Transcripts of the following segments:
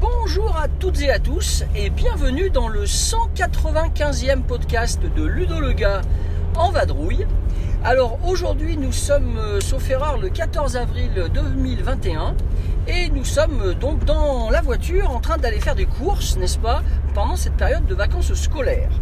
Bonjour à toutes et à tous et bienvenue dans le 195e podcast de Ludo le gars en vadrouille. Alors aujourd'hui nous sommes, euh, sauf erreur, le 14 avril 2021 et nous sommes euh, donc dans la voiture en train d'aller faire des courses, n'est-ce pas, pendant cette période de vacances scolaires.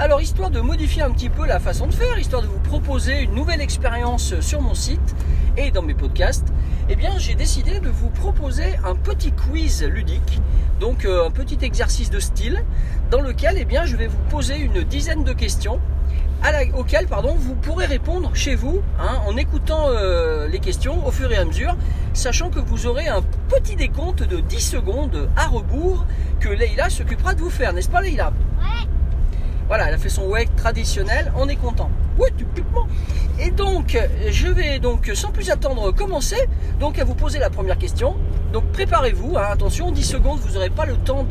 Alors histoire de modifier un petit peu la façon de faire, histoire de vous proposer une nouvelle expérience sur mon site et dans mes podcasts, eh bien j'ai décidé de vous proposer un petit quiz ludique, donc euh, un petit exercice de style dans lequel eh bien je vais vous poser une dizaine de questions à la- auxquelles pardon, vous pourrez répondre chez vous hein, en écoutant euh, les questions au fur et à mesure, sachant que vous aurez un petit décompte de 10 secondes à rebours que Leïla s'occupera de vous faire, n'est-ce pas Leïla? Voilà, elle a fait son wake traditionnel, on est content. Oui, typiquement. Et donc, je vais donc sans plus attendre commencer donc à vous poser la première question. Donc préparez-vous, hein, attention, 10 secondes, vous n'aurez pas le temps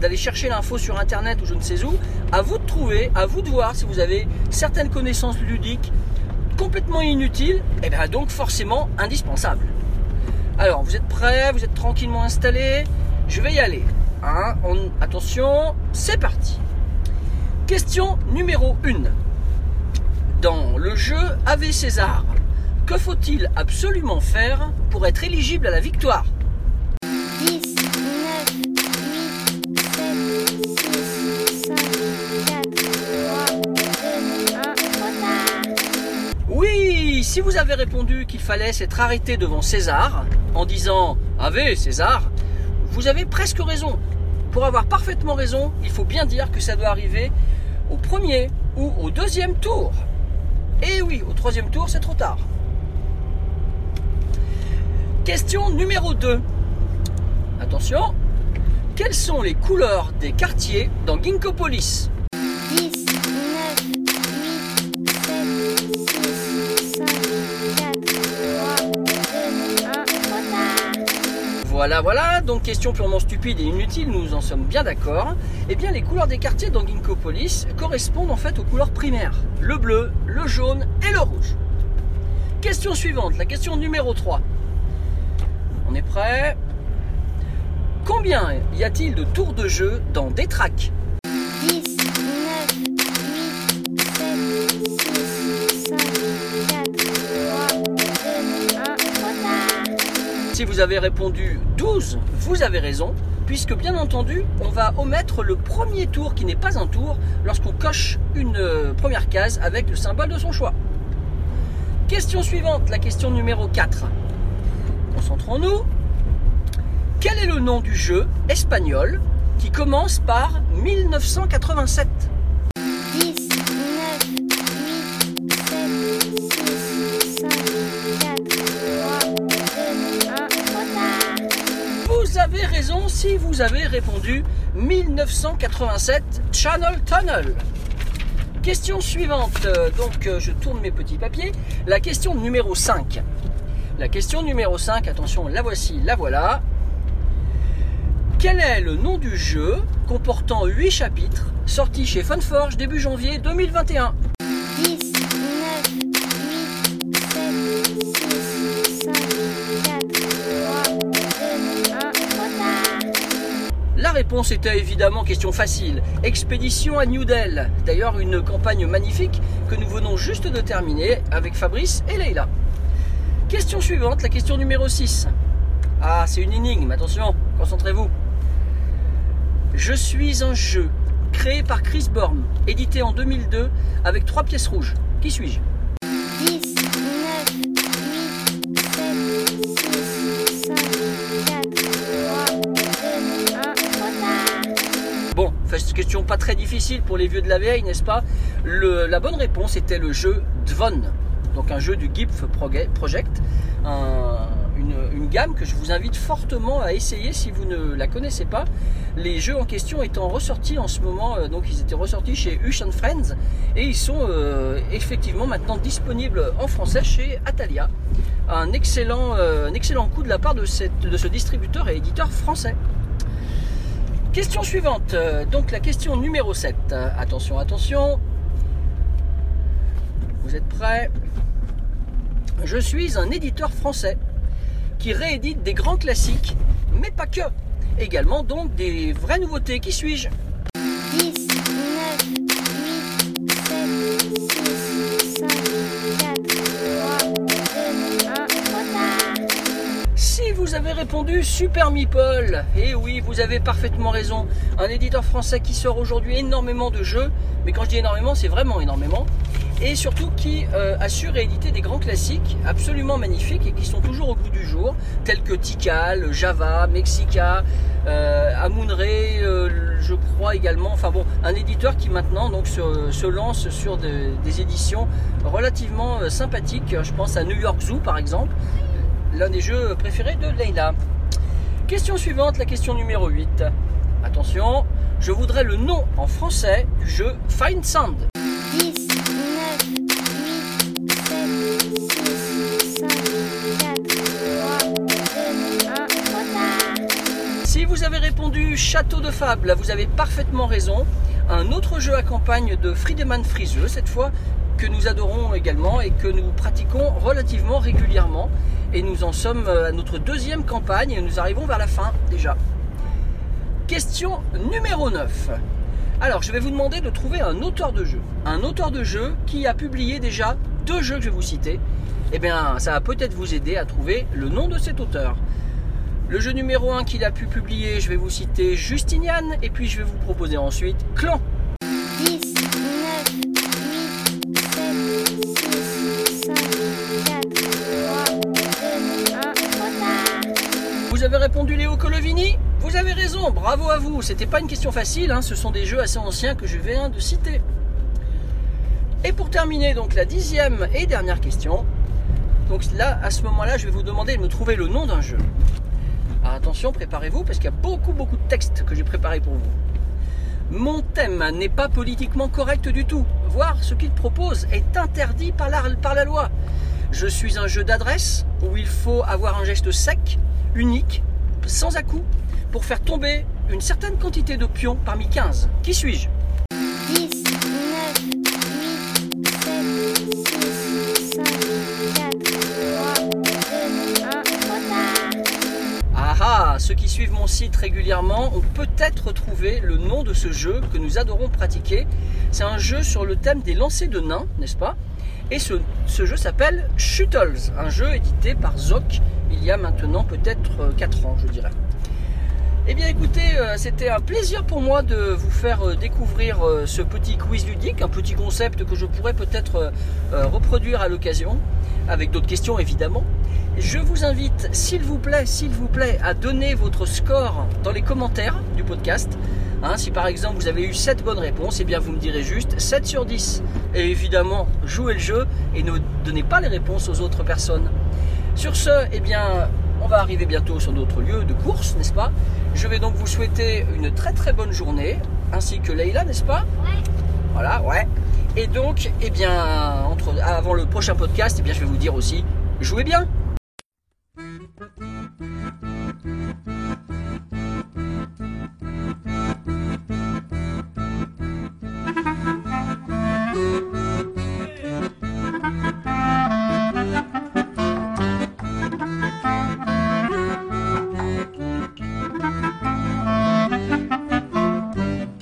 d'aller chercher l'info sur internet ou je ne sais où. À vous de trouver, à vous de voir si vous avez certaines connaissances ludiques complètement inutiles, et bien donc forcément indispensables. Alors, vous êtes prêts, vous êtes tranquillement installés, je vais y aller. hein. On- attention, c'est parti. Question numéro 1. Dans le jeu Ave César, que faut-il absolument faire pour être éligible à la victoire? Oui, si vous avez répondu qu'il fallait s'être arrêté devant César en disant Ave César, vous avez presque raison. Pour avoir parfaitement raison, il faut bien dire que ça doit arriver au premier ou au deuxième tour. Et oui, au troisième tour, c'est trop tard. Question numéro 2. Attention, quelles sont les couleurs des quartiers dans Ginkgopolis Voilà, voilà, donc question purement stupide et inutile, nous en sommes bien d'accord. Eh bien, les couleurs des quartiers dans Ginkgopolis correspondent en fait aux couleurs primaires. Le bleu, le jaune et le rouge. Question suivante, la question numéro 3. On est prêt? Combien y a-t-il de tours de jeu dans Détrac avez répondu 12, vous avez raison, puisque bien entendu, on va omettre le premier tour qui n'est pas un tour lorsqu'on coche une euh, première case avec le symbole de son choix. Question suivante, la question numéro 4. Concentrons-nous. Quel est le nom du jeu espagnol qui commence par 1987 si vous avez répondu 1987 Channel Tunnel. Question suivante, donc euh, je tourne mes petits papiers. La question numéro 5. La question numéro 5, attention, la voici, la voilà. Quel est le nom du jeu comportant 8 chapitres sorti chez Funforge début janvier 2021 réponse était évidemment question facile. Expédition à New Delhi. D'ailleurs, une campagne magnifique que nous venons juste de terminer avec Fabrice et Leïla. Question suivante, la question numéro 6. Ah, c'est une énigme, attention, concentrez-vous. Je suis un jeu créé par Chris Born, édité en 2002 avec trois pièces rouges. Qui suis-je? Bon, fait, question pas très difficile pour les vieux de la vieille, n'est-ce pas La bonne réponse était le jeu Dvon, donc un jeu du Proge- Project, un- une, une gamme que je vous invite fortement à essayer si vous ne la connaissez pas. Les jeux en question étant ressortis en ce moment, euh, donc ils étaient ressortis chez Hush and Friends et ils sont euh, effectivement maintenant disponibles en français chez Atalia. Un excellent, euh, un excellent coup de la part de ce distributeur et éditeur français. Question suivante, euh, donc la question numéro 7. Euh, Attention, attention. Vous êtes prêts? Je suis un éditeur français qui réédite des grands classiques, mais pas que. Également donc des vraies nouveautés. Qui suis-je? Super Meeple, et oui, vous avez parfaitement raison. Un éditeur français qui sort aujourd'hui énormément de jeux, mais quand je dis énormément, c'est vraiment énormément. Et surtout qui euh, a su rééditer des grands classiques absolument magnifiques et qui sont toujours au goût du jour, tels que Tikal, Java, Mexica, euh, Amunre, euh, je crois également. Enfin bon, un éditeur qui maintenant donc se, lance sur de- des éditions relativement euh, sympathiques. Je pense à New York Zoo par exemple, l'un des jeux préférés de Leila. Question suivante, la question numéro 8. Attention, je voudrais le nom en français du jeu Find Sound. 10, 9, 8, 7, 6, 5, 4, 3, 2, 1, trop. Si vous avez répondu Château de Fable, vous avez parfaitement raison. Un autre jeu à campagne de Friedemann Friseux, cette fois, que nous adorons également et que nous pratiquons relativement régulièrement. Et nous en sommes à notre deuxième campagne et nous arrivons vers la fin déjà. Question numéro 9. Alors, je vais vous demander de trouver un auteur de jeu. Un auteur de jeu qui a publié déjà deux jeux que je vais vous citer. Eh bien, ça va peut-être vous aider à trouver le nom de cet auteur. Le jeu numéro 1 qu'il a pu publier, je vais vous citer Justinian, et puis je vais vous proposer ensuite Clan. Bravo à vous. C'était pas une question facile, hein, ce sont des jeux assez anciens que je viens de citer. Et pour terminer, donc la dixième et dernière question. Donc là, à ce moment-là, je vais vous demander de me trouver le nom d'un jeu. Alors attention, préparez-vous parce qu'il y a beaucoup beaucoup de textes que j'ai préparés pour vous. Mon thème n'est pas politiquement correct du tout, voire ce qu'il propose est interdit par la, par la loi. Je suis un jeu d'adresse où il faut avoir un geste sec, unique, sans à-coup, pour faire tomber une certaine quantité de pions parmi 15. Qui suis-je? 10, 9, 8, 7, 6, 5, 4, 3, 2, 1, trop tard. Ah ah, ceux qui suivent mon site régulièrement ont peut-être trouvé le nom de ce jeu que nous adorons pratiquer. C'est un jeu sur le thème des lancers de nains, n'est-ce pas? Et ce, ce jeu s'appelle Shuttles, un jeu édité par Zoc il y a maintenant peut-être 4 ans, je dirais. Eh bien écoutez, euh, c'était un plaisir pour moi de vous faire euh, découvrir euh, ce petit quiz ludique, un petit concept que je pourrais peut-être reproduire à l'occasion, avec d'autres questions évidemment. Je vous invite, s'il vous plaît, s'il vous plaît, à donner votre score dans les commentaires du podcast. Hein, si par exemple vous avez eu 7 bonnes réponses, eh bien vous me direz juste 7 sur 10. Et évidemment, jouez le jeu et ne donnez pas les réponses aux autres personnes. Sur ce, eh bien, on va arriver bientôt sur notre lieu de course, n'est-ce pas? Je vais donc vous souhaiter une très très bonne journée, ainsi que Leïla, n'est-ce pas? Voilà, ouais. Et donc, eh bien, entre, avant le prochain podcast, eh bien, je vais vous dire aussi, jouez bien